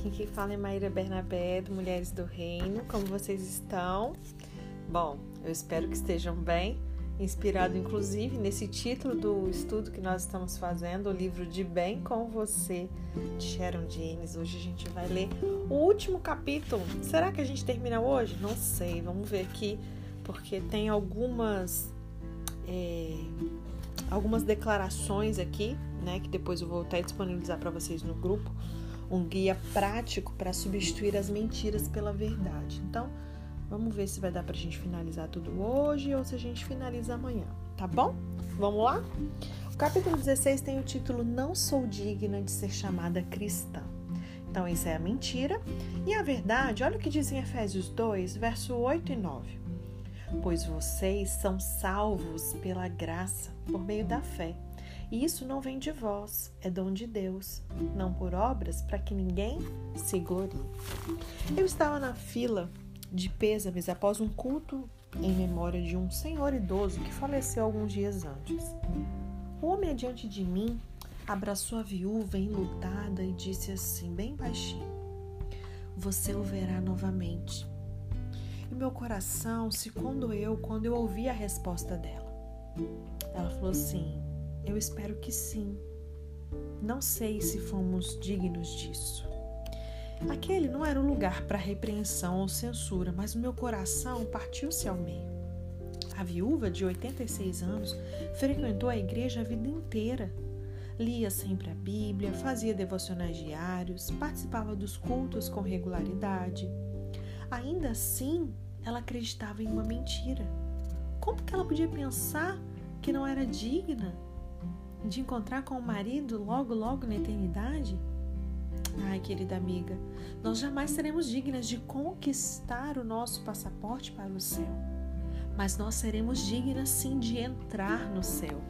aqui quem fala é Maíra Bernabé, do Mulheres do Reino. Como vocês estão? Bom, eu espero que estejam bem, inspirado inclusive nesse título do estudo que nós estamos fazendo, o livro De Bem com Você, de Sharon James. Hoje a gente vai ler o último capítulo. Será que a gente termina hoje? Não sei, vamos ver aqui, porque tem algumas. É, algumas declarações aqui, né, que depois eu vou até disponibilizar para vocês no grupo, um guia prático para substituir as mentiras pela verdade. Então, vamos ver se vai dar para a gente finalizar tudo hoje ou se a gente finaliza amanhã, tá bom? Vamos lá? O capítulo 16 tem o título Não sou digna de ser chamada cristã. Então, isso é a mentira. E a verdade, olha o que diz em Efésios 2, verso 8 e 9. Pois vocês são salvos pela graça, por meio da fé. E isso não vem de vós, é dom de Deus, não por obras, para que ninguém se glorie. Eu estava na fila de pêsames após um culto em memória de um senhor idoso que faleceu alguns dias antes. O homem adiante de mim abraçou a viúva enlutada e disse assim, bem baixinho: Você o verá novamente. E meu coração se condoeu quando eu ouvi a resposta dela. Ela falou assim: eu espero que sim. Não sei se fomos dignos disso. Aquele não era um lugar para repreensão ou censura, mas o meu coração partiu-se ao meio. A viúva, de 86 anos, frequentou a igreja a vida inteira. Lia sempre a Bíblia, fazia devocionais diários, participava dos cultos com regularidade. Ainda assim, ela acreditava em uma mentira. Como que ela podia pensar que não era digna de encontrar com o marido logo, logo na eternidade? Ai, querida amiga, nós jamais seremos dignas de conquistar o nosso passaporte para o céu, mas nós seremos dignas sim de entrar no céu.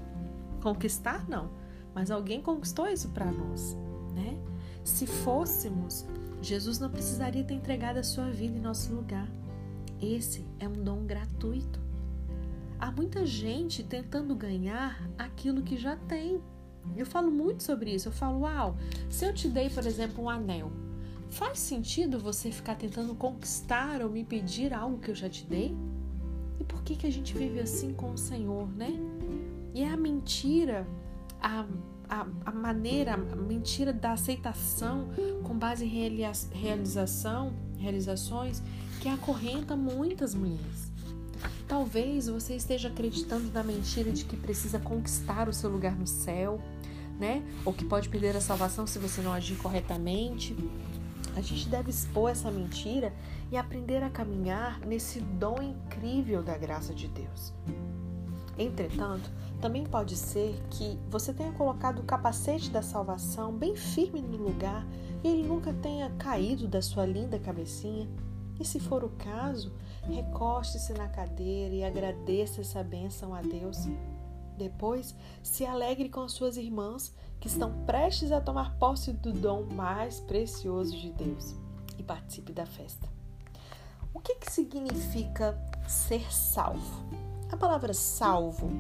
Conquistar, não, mas alguém conquistou isso para nós, né? Se fôssemos, Jesus não precisaria ter entregado a sua vida em nosso lugar. Esse é um dom gratuito. Há muita gente tentando ganhar aquilo que já tem. Eu falo muito sobre isso. Eu falo, uau, se eu te dei, por exemplo, um anel, faz sentido você ficar tentando conquistar ou me pedir algo que eu já te dei? E por que, que a gente vive assim com o Senhor, né? E é a mentira, a, a, a maneira, a mentira da aceitação com base em realização, realizações que acorrenta muitas mulheres. Talvez você esteja acreditando na mentira de que precisa conquistar o seu lugar no céu, né? Ou que pode perder a salvação se você não agir corretamente. A gente deve expor essa mentira e aprender a caminhar nesse dom incrível da graça de Deus. Entretanto, também pode ser que você tenha colocado o capacete da salvação bem firme no lugar e ele nunca tenha caído da sua linda cabecinha. E se for o caso, recoste-se na cadeira e agradeça essa bênção a Deus. Depois, se alegre com as suas irmãs que estão prestes a tomar posse do dom mais precioso de Deus e participe da festa. O que, que significa ser salvo? A palavra salvo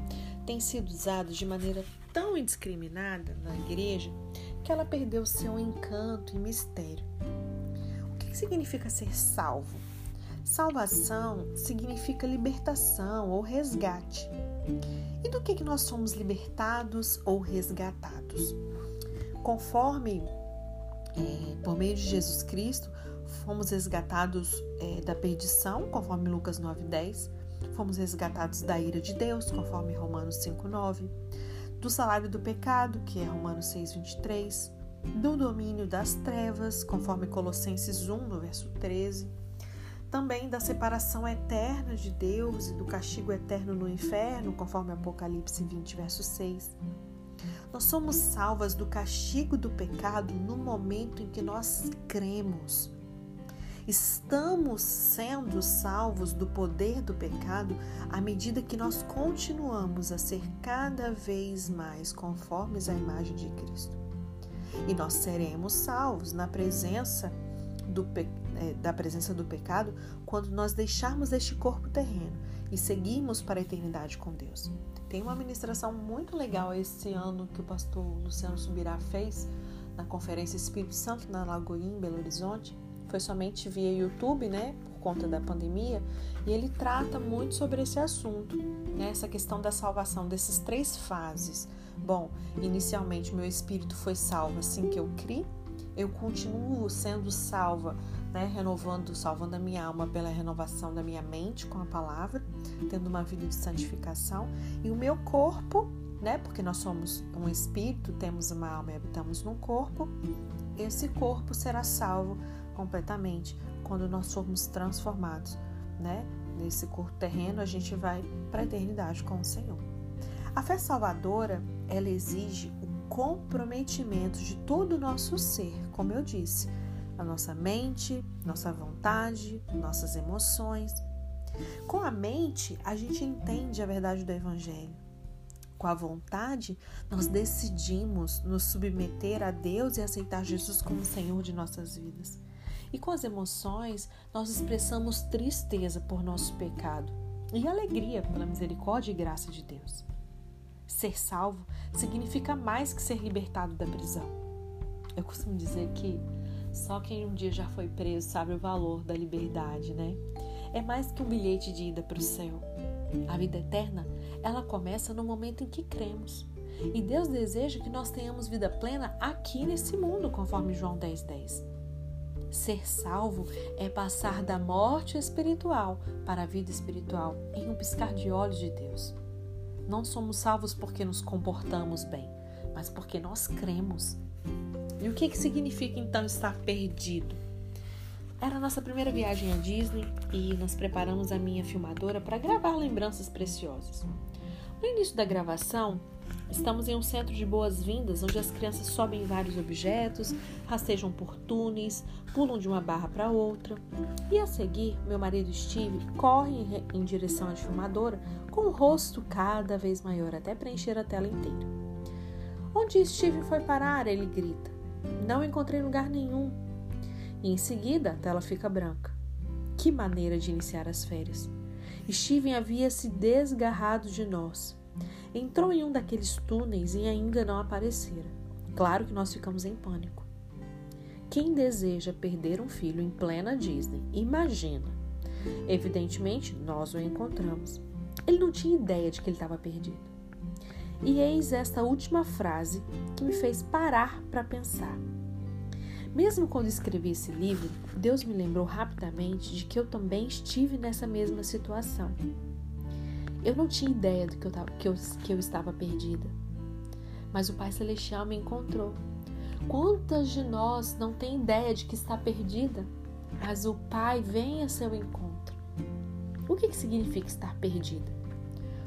tem sido usada de maneira tão indiscriminada na igreja que ela perdeu seu encanto e mistério significa ser salvo? Salvação significa libertação ou resgate. E do que, que nós somos libertados ou resgatados? Conforme, é, por meio de Jesus Cristo, fomos resgatados é, da perdição, conforme Lucas 9,10, fomos resgatados da ira de Deus, conforme Romanos 5,9, do salário do pecado, que é Romanos 6,23, do domínio das trevas, conforme Colossenses 1, no verso 13, também da separação eterna de Deus e do castigo eterno no inferno, conforme Apocalipse 20, verso 6. Nós somos salvas do castigo do pecado no momento em que nós cremos. Estamos sendo salvos do poder do pecado à medida que nós continuamos a ser cada vez mais conformes à imagem de Cristo. E nós seremos salvos na presença do, é, da presença do pecado quando nós deixarmos este corpo terreno e seguirmos para a eternidade com Deus. Tem uma ministração muito legal esse ano que o pastor Luciano Subirá fez na Conferência Espírito Santo na Lagoinha, em Belo Horizonte. Foi somente via YouTube, né, conta da pandemia, e ele trata muito sobre esse assunto, né, essa questão da salvação, dessas três fases. Bom, inicialmente meu espírito foi salvo assim que eu criei, eu continuo sendo salva, né, renovando, salvando a minha alma pela renovação da minha mente com a palavra, tendo uma vida de santificação, e o meu corpo né? Porque nós somos um espírito, temos uma alma e habitamos num corpo. Esse corpo será salvo completamente quando nós formos transformados, né? Nesse corpo terreno, a gente vai para a eternidade com o Senhor. A fé salvadora, ela exige o comprometimento de todo o nosso ser, como eu disse, a nossa mente, nossa vontade, nossas emoções. Com a mente, a gente entende a verdade do Evangelho com a vontade, nós decidimos nos submeter a Deus e aceitar Jesus como Senhor de nossas vidas. E com as emoções, nós expressamos tristeza por nosso pecado e alegria pela misericórdia e graça de Deus. Ser salvo significa mais que ser libertado da prisão. Eu costumo dizer que só quem um dia já foi preso sabe o valor da liberdade, né? É mais que um bilhete de ida para o céu. A vida eterna, ela começa no momento em que cremos. E Deus deseja que nós tenhamos vida plena aqui nesse mundo, conforme João 10,10. 10. Ser salvo é passar da morte espiritual para a vida espiritual em um piscar de olhos de Deus. Não somos salvos porque nos comportamos bem, mas porque nós cremos. E o que, que significa então estar perdido? Era a nossa primeira viagem à Disney e nós preparamos a minha filmadora para gravar lembranças preciosas. No início da gravação, estamos em um centro de boas-vindas onde as crianças sobem vários objetos, rastejam por túneis, pulam de uma barra para outra. E a seguir, meu marido Steve corre em direção à filmadora com o rosto cada vez maior até preencher a tela inteira. Onde Steve foi parar? Ele grita. Não encontrei lugar nenhum e em seguida a tela fica branca. Que maneira de iniciar as férias! Steven havia se desgarrado de nós. Entrou em um daqueles túneis e ainda não aparecera. Claro que nós ficamos em pânico. Quem deseja perder um filho em plena Disney, imagina. Evidentemente, nós o encontramos. Ele não tinha ideia de que ele estava perdido. E eis esta última frase que me fez parar para pensar. Mesmo quando escrevi esse livro, Deus me lembrou rapidamente de que eu também estive nessa mesma situação. Eu não tinha ideia do que eu, tava, que eu, que eu estava perdida, mas o Pai Celestial me encontrou. Quantas de nós não têm ideia de que está perdida, mas o Pai vem a seu encontro? O que, que significa estar perdida?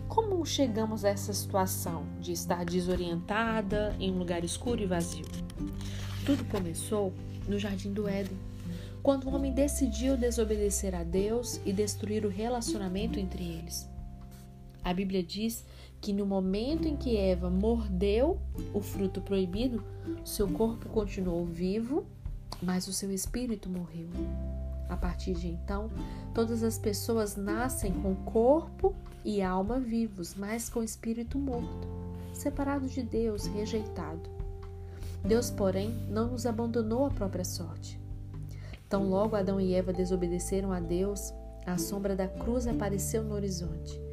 Como chegamos a essa situação de estar desorientada em um lugar escuro e vazio? Tudo começou no Jardim do Éden, quando o homem decidiu desobedecer a Deus e destruir o relacionamento entre eles. A Bíblia diz que no momento em que Eva mordeu o fruto proibido, seu corpo continuou vivo, mas o seu espírito morreu. A partir de então, todas as pessoas nascem com corpo e alma vivos, mas com espírito morto, separado de Deus, rejeitado. Deus, porém, não nos abandonou à própria sorte. Tão logo Adão e Eva desobedeceram a Deus, a sombra da cruz apareceu no horizonte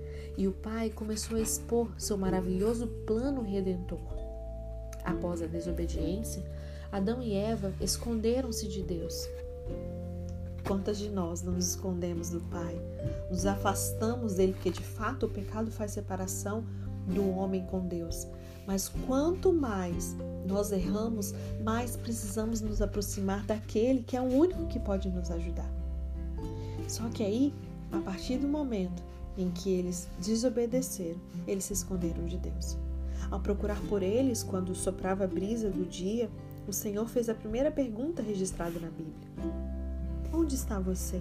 e o Pai começou a expor seu maravilhoso plano redentor. Após a desobediência, Adão e Eva esconderam-se de Deus. Quantas de nós não nos escondemos do Pai, nos afastamos dele, porque de fato o pecado faz separação do homem com Deus. Mas quanto mais nós erramos, mais precisamos nos aproximar daquele que é o único que pode nos ajudar. Só que aí, a partir do momento em que eles desobedeceram, eles se esconderam de Deus. Ao procurar por eles, quando soprava a brisa do dia, o Senhor fez a primeira pergunta registrada na Bíblia: Onde está você?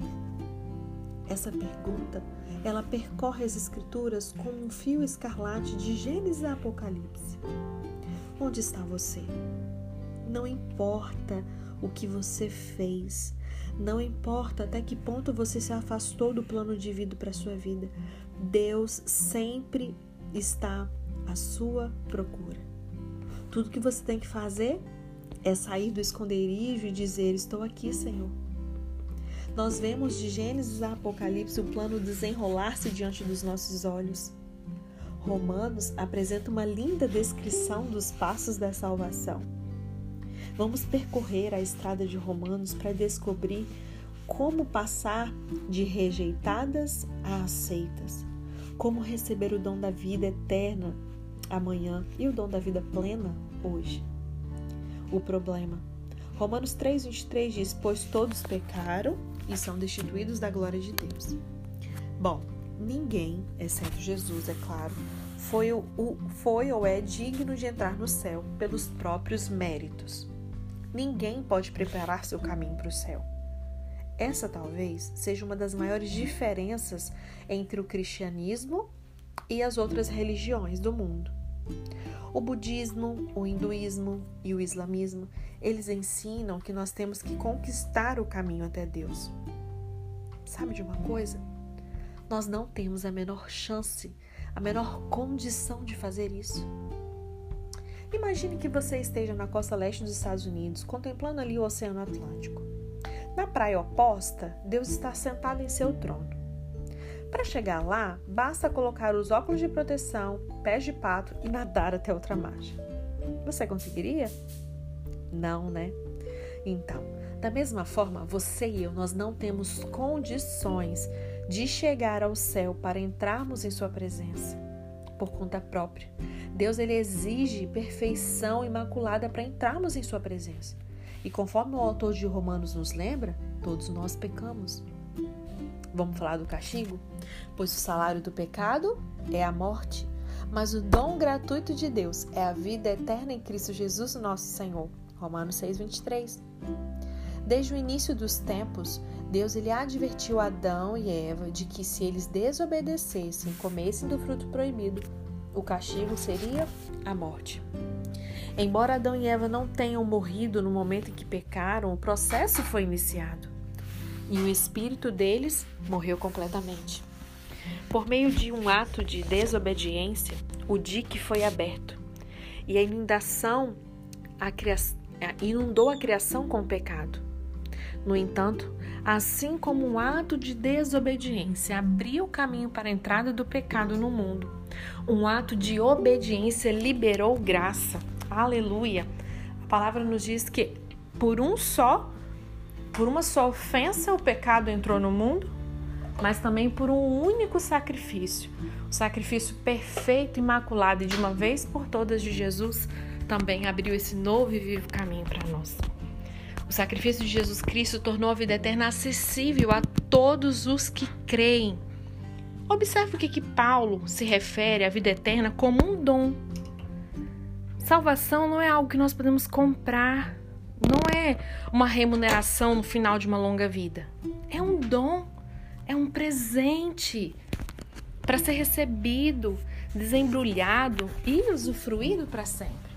Essa pergunta, ela percorre as escrituras como um fio escarlate de Gênesis a Apocalipse. Onde está você? Não importa o que você fez, não importa até que ponto você se afastou do plano de vida para sua vida. Deus sempre está à sua procura. Tudo que você tem que fazer é sair do esconderijo e dizer: Estou aqui, Senhor. Nós vemos de Gênesis a Apocalipse o plano desenrolar-se diante dos nossos olhos. Romanos apresenta uma linda descrição dos passos da salvação. Vamos percorrer a estrada de Romanos para descobrir como passar de rejeitadas a aceitas, como receber o dom da vida eterna amanhã e o dom da vida plena hoje. O problema. Romanos 3,23 diz: Pois todos pecaram e são destituídos da glória de Deus. Bom, ninguém, exceto Jesus, é claro, foi, o, foi ou é digno de entrar no céu pelos próprios méritos. Ninguém pode preparar seu caminho para o céu. Essa talvez seja uma das maiores diferenças entre o cristianismo e as outras religiões do mundo. O budismo, o hinduísmo e o islamismo, eles ensinam que nós temos que conquistar o caminho até Deus. Sabe de uma coisa? Nós não temos a menor chance, a menor condição de fazer isso. Imagine que você esteja na costa leste dos Estados Unidos, contemplando ali o Oceano Atlântico. Na praia oposta, Deus está sentado em seu trono. Para chegar lá, basta colocar os óculos de proteção, pés de pato e nadar até outra margem. Você conseguiria? Não, né? Então, da mesma forma, você e eu, nós não temos condições de chegar ao céu para entrarmos em Sua presença por conta própria. Deus ele exige perfeição imaculada para entrarmos em Sua presença. E conforme o autor de Romanos nos lembra, todos nós pecamos. Vamos falar do castigo? Pois o salário do pecado é a morte, mas o dom gratuito de Deus é a vida eterna em Cristo Jesus, nosso Senhor. Romanos 6:23. Desde o início dos tempos, Deus ele advertiu Adão e Eva de que se eles desobedecessem, comessem do fruto proibido, o castigo seria a morte. Embora Adão e Eva não tenham morrido no momento em que pecaram, o processo foi iniciado e o espírito deles morreu completamente. Por meio de um ato de desobediência, o dique foi aberto e a inundação a cria... inundou a criação com o pecado. No entanto, assim como um ato de desobediência abriu o caminho para a entrada do pecado no mundo, um ato de obediência liberou graça Aleluia. A palavra nos diz que por um só, por uma só ofensa, o pecado entrou no mundo, mas também por um único sacrifício, o sacrifício perfeito, imaculado e de uma vez por todas de Jesus, também abriu esse novo e vivo caminho para nós. O sacrifício de Jesus Cristo tornou a vida eterna acessível a todos os que creem. Observe o que, que Paulo se refere à vida eterna como um dom Salvação não é algo que nós podemos comprar, não é uma remuneração no final de uma longa vida. É um dom, é um presente para ser recebido, desembrulhado e usufruído para sempre.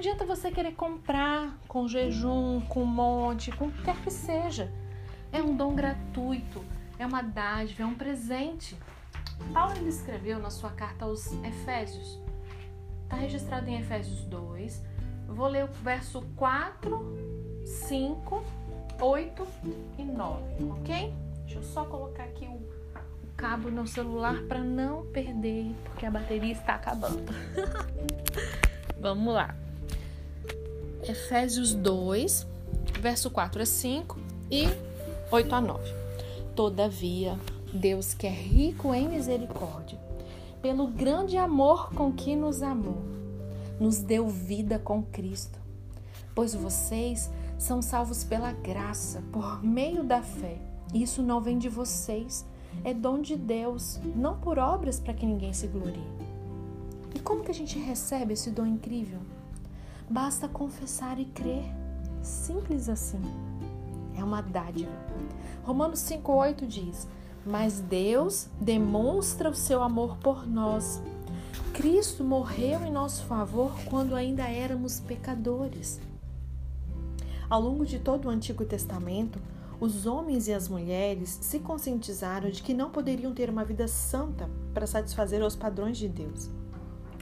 Adianta você querer comprar com jejum, com monte, com o que quer que seja. É um dom gratuito, é uma dádiva, é um presente. Paulo escreveu na sua carta aos Efésios Está registrado em Efésios 2. Vou ler o verso 4, 5, 8 e 9, ok? Deixa eu só colocar aqui o, o cabo no celular para não perder, porque a bateria está acabando. Vamos lá. Efésios 2, verso 4 a 5 e 8 a 9. Todavia, Deus que é rico em misericórdia, pelo grande amor com que nos amou, nos deu vida com Cristo. Pois vocês são salvos pela graça, por meio da fé. Isso não vem de vocês, é dom de Deus, não por obras para que ninguém se glorie. E como que a gente recebe esse dom incrível? Basta confessar e crer. Simples assim. É uma dádiva. Romanos 5,8 diz: mas Deus demonstra o seu amor por nós. Cristo morreu em nosso favor quando ainda éramos pecadores. Ao longo de todo o Antigo Testamento, os homens e as mulheres se conscientizaram de que não poderiam ter uma vida santa para satisfazer os padrões de Deus.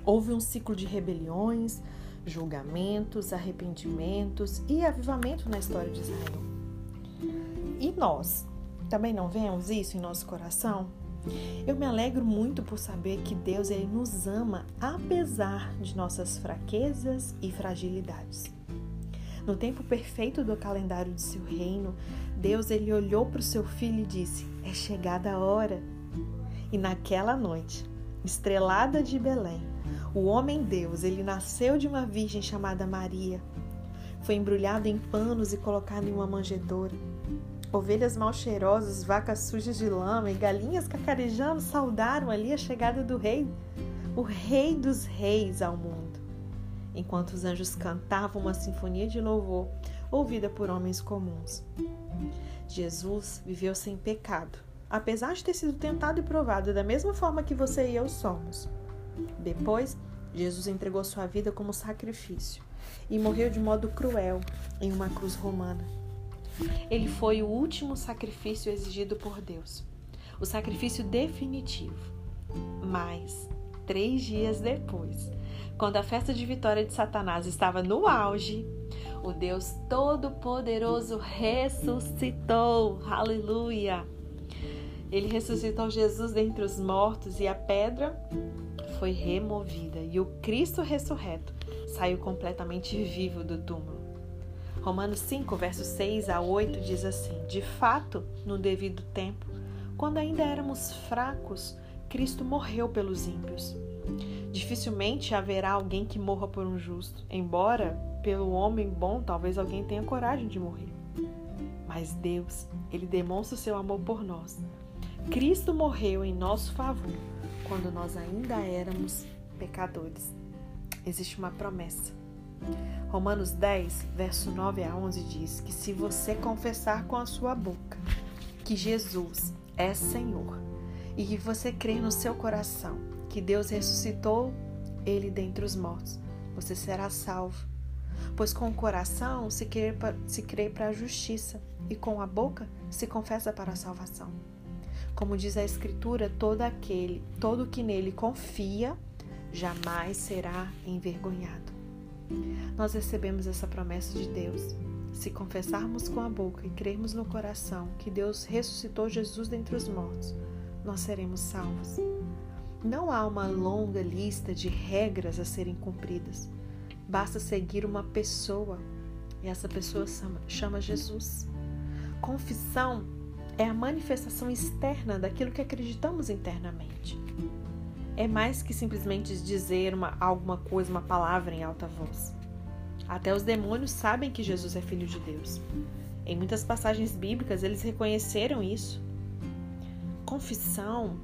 Houve um ciclo de rebeliões, julgamentos, arrependimentos e avivamento na história de Israel. E nós também não vemos isso em nosso coração? Eu me alegro muito por saber que Deus ele nos ama apesar de nossas fraquezas e fragilidades. No tempo perfeito do calendário de seu reino, Deus ele olhou para o seu filho e disse: "É chegada a hora". E naquela noite, estrelada de Belém, o homem Deus, ele nasceu de uma virgem chamada Maria. Foi embrulhado em panos e colocado em uma manjedoura. Ovelhas mal cheirosas, vacas sujas de lama e galinhas cacarejando saudaram ali a chegada do rei, o rei dos reis ao mundo. Enquanto os anjos cantavam uma sinfonia de louvor, ouvida por homens comuns. Jesus viveu sem pecado, apesar de ter sido tentado e provado da mesma forma que você e eu somos. Depois, Jesus entregou sua vida como sacrifício e morreu de modo cruel em uma cruz romana. Ele foi o último sacrifício exigido por Deus, o sacrifício definitivo. Mas, três dias depois, quando a festa de vitória de Satanás estava no auge, o Deus Todo-Poderoso ressuscitou. Aleluia! Ele ressuscitou Jesus dentre os mortos e a pedra foi removida e o Cristo ressurreto saiu completamente vivo do túmulo. Romanos 5, versos 6 a 8 diz assim: De fato, no devido tempo, quando ainda éramos fracos, Cristo morreu pelos ímpios. Dificilmente haverá alguém que morra por um justo, embora pelo homem bom talvez alguém tenha coragem de morrer. Mas Deus, ele demonstra o seu amor por nós. Cristo morreu em nosso favor quando nós ainda éramos pecadores. Existe uma promessa. Romanos 10, verso 9 a 11 diz que se você confessar com a sua boca que Jesus é Senhor e que você crer no seu coração que Deus ressuscitou ele dentre os mortos, você será salvo. Pois com o coração crê, se crê para a justiça e com a boca se confessa para a salvação. Como diz a Escritura, todo aquele, todo que nele confia, jamais será envergonhado. Nós recebemos essa promessa de Deus. Se confessarmos com a boca e crermos no coração que Deus ressuscitou Jesus dentre os mortos, nós seremos salvos. Não há uma longa lista de regras a serem cumpridas. Basta seguir uma pessoa e essa pessoa chama Jesus. Confissão é a manifestação externa daquilo que acreditamos internamente é mais que simplesmente dizer uma, alguma coisa, uma palavra em alta voz. Até os demônios sabem que Jesus é filho de Deus. Em muitas passagens bíblicas, eles reconheceram isso. Confissão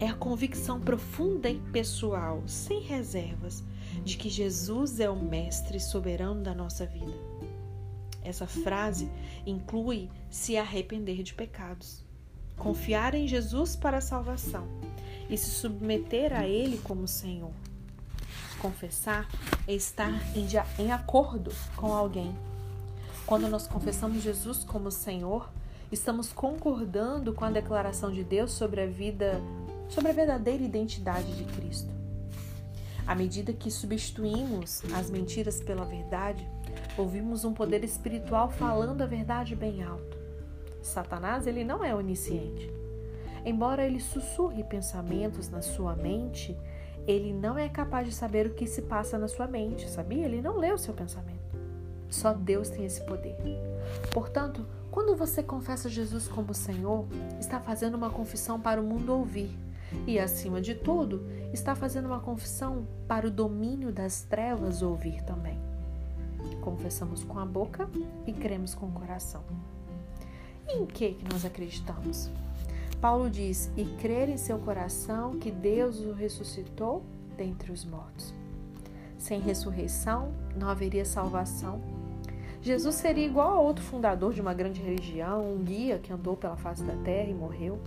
é a convicção profunda e pessoal, sem reservas, de que Jesus é o Mestre soberano da nossa vida. Essa frase inclui se arrepender de pecados, confiar em Jesus para a salvação e se submeter a Ele como Senhor. Confessar é estar em, em acordo com alguém. Quando nós confessamos Jesus como Senhor, estamos concordando com a declaração de Deus sobre a vida, sobre a verdadeira identidade de Cristo. À medida que substituímos as mentiras pela verdade, ouvimos um poder espiritual falando a verdade bem alto. Satanás, ele não é onisciente. Embora ele sussurre pensamentos na sua mente, ele não é capaz de saber o que se passa na sua mente, sabia? Ele não lê o seu pensamento. Só Deus tem esse poder. Portanto, quando você confessa Jesus como Senhor, está fazendo uma confissão para o mundo ouvir. E, acima de tudo, está fazendo uma confissão para o domínio das trevas ouvir também. Confessamos com a boca e cremos com o coração. E em que, que nós acreditamos? Paulo diz: e crer em seu coração que Deus o ressuscitou dentre os mortos. Sem ressurreição não haveria salvação. Jesus seria igual a outro fundador de uma grande religião, um guia que andou pela face da terra e morreu.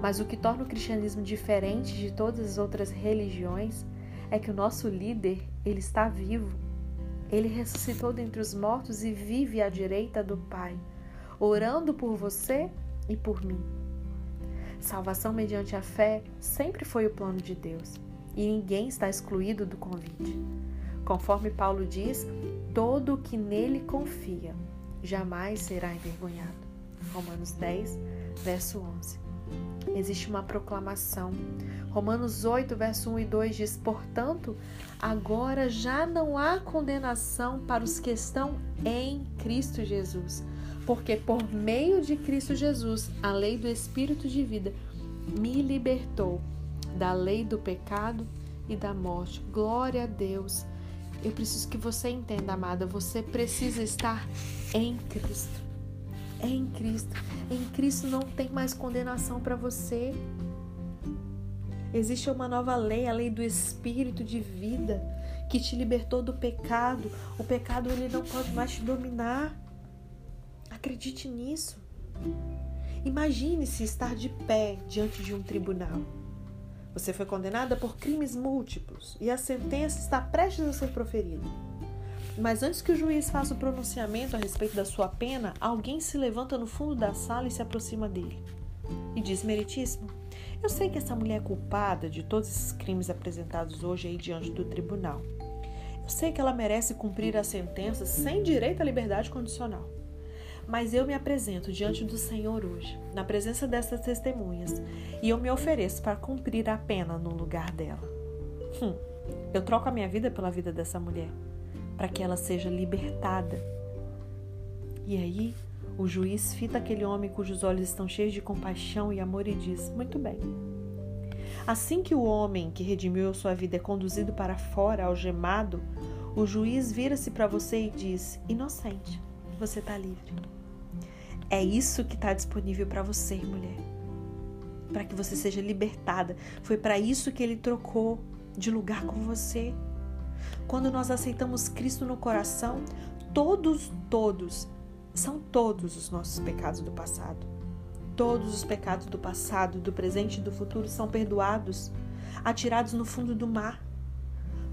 Mas o que torna o cristianismo diferente de todas as outras religiões é que o nosso líder, ele está vivo. Ele ressuscitou dentre os mortos e vive à direita do Pai, orando por você e por mim. Salvação mediante a fé sempre foi o plano de Deus e ninguém está excluído do convite. Conforme Paulo diz, todo o que nele confia jamais será envergonhado. Romanos 10, verso 11. Existe uma proclamação. Romanos 8, verso 1 e 2 diz: Portanto, agora já não há condenação para os que estão em Cristo Jesus, porque por meio de Cristo Jesus, a lei do Espírito de vida me libertou da lei do pecado e da morte. Glória a Deus. Eu preciso que você entenda, amada, você precisa estar em Cristo. Em Cristo. Em Cristo não tem mais condenação para você. Existe uma nova lei, a lei do espírito de vida, que te libertou do pecado. O pecado ele não pode mais te dominar. Acredite nisso. Imagine-se estar de pé diante de um tribunal. Você foi condenada por crimes múltiplos e a sentença está prestes a ser proferida. Mas antes que o juiz faça o pronunciamento a respeito da sua pena, alguém se levanta no fundo da sala e se aproxima dele. E diz: Meritíssimo, eu sei que essa mulher é culpada de todos esses crimes apresentados hoje aí diante do tribunal. Eu sei que ela merece cumprir a sentença sem direito à liberdade condicional. Mas eu me apresento diante do Senhor hoje, na presença dessas testemunhas, e eu me ofereço para cumprir a pena no lugar dela. Hum, eu troco a minha vida pela vida dessa mulher, para que ela seja libertada. E aí, o juiz fita aquele homem cujos olhos estão cheios de compaixão e amor e diz: Muito bem. Assim que o homem que redimiu sua vida é conduzido para fora, algemado, o juiz vira-se para você e diz: Inocente você está livre. É isso que está disponível para você, mulher. Para que você seja libertada. Foi para isso que ele trocou de lugar com você. Quando nós aceitamos Cristo no coração, todos, todos, são todos os nossos pecados do passado. Todos os pecados do passado, do presente e do futuro são perdoados, atirados no fundo do mar.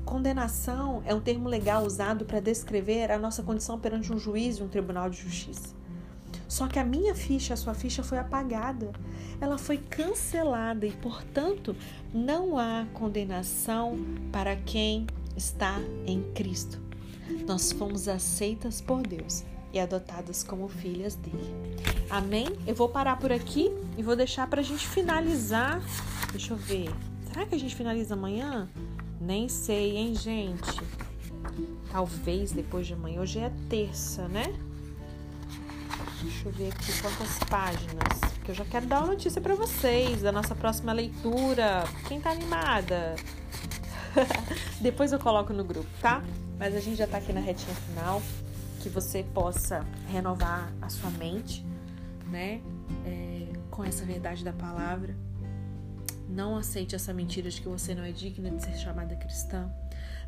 Condenação é um termo legal usado para descrever a nossa condição perante um juiz e um tribunal de justiça. Só que a minha ficha, a sua ficha foi apagada. Ela foi cancelada e, portanto, não há condenação para quem está em Cristo. Nós fomos aceitas por Deus e adotadas como filhas dele. Amém? Eu vou parar por aqui e vou deixar para a gente finalizar. Deixa eu ver. Será que a gente finaliza amanhã? Nem sei, hein, gente? Talvez depois de amanhã. Hoje é terça, né? Deixa eu ver aqui quantas páginas. Porque eu já quero dar uma notícia para vocês da nossa próxima leitura. Quem tá animada? Depois eu coloco no grupo, tá? Mas a gente já tá aqui na retinha final. Que você possa renovar a sua mente, né? É, com essa verdade da palavra não aceite essa mentira de que você não é digna de ser chamada cristã.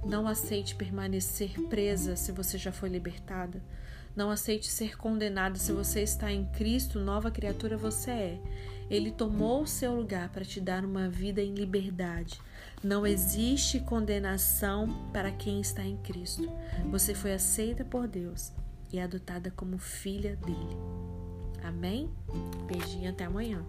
Não aceite permanecer presa se você já foi libertada. Não aceite ser condenada se você está em Cristo, nova criatura você é. Ele tomou o seu lugar para te dar uma vida em liberdade. Não existe condenação para quem está em Cristo. Você foi aceita por Deus e adotada como filha dele. Amém? Beijinho até amanhã.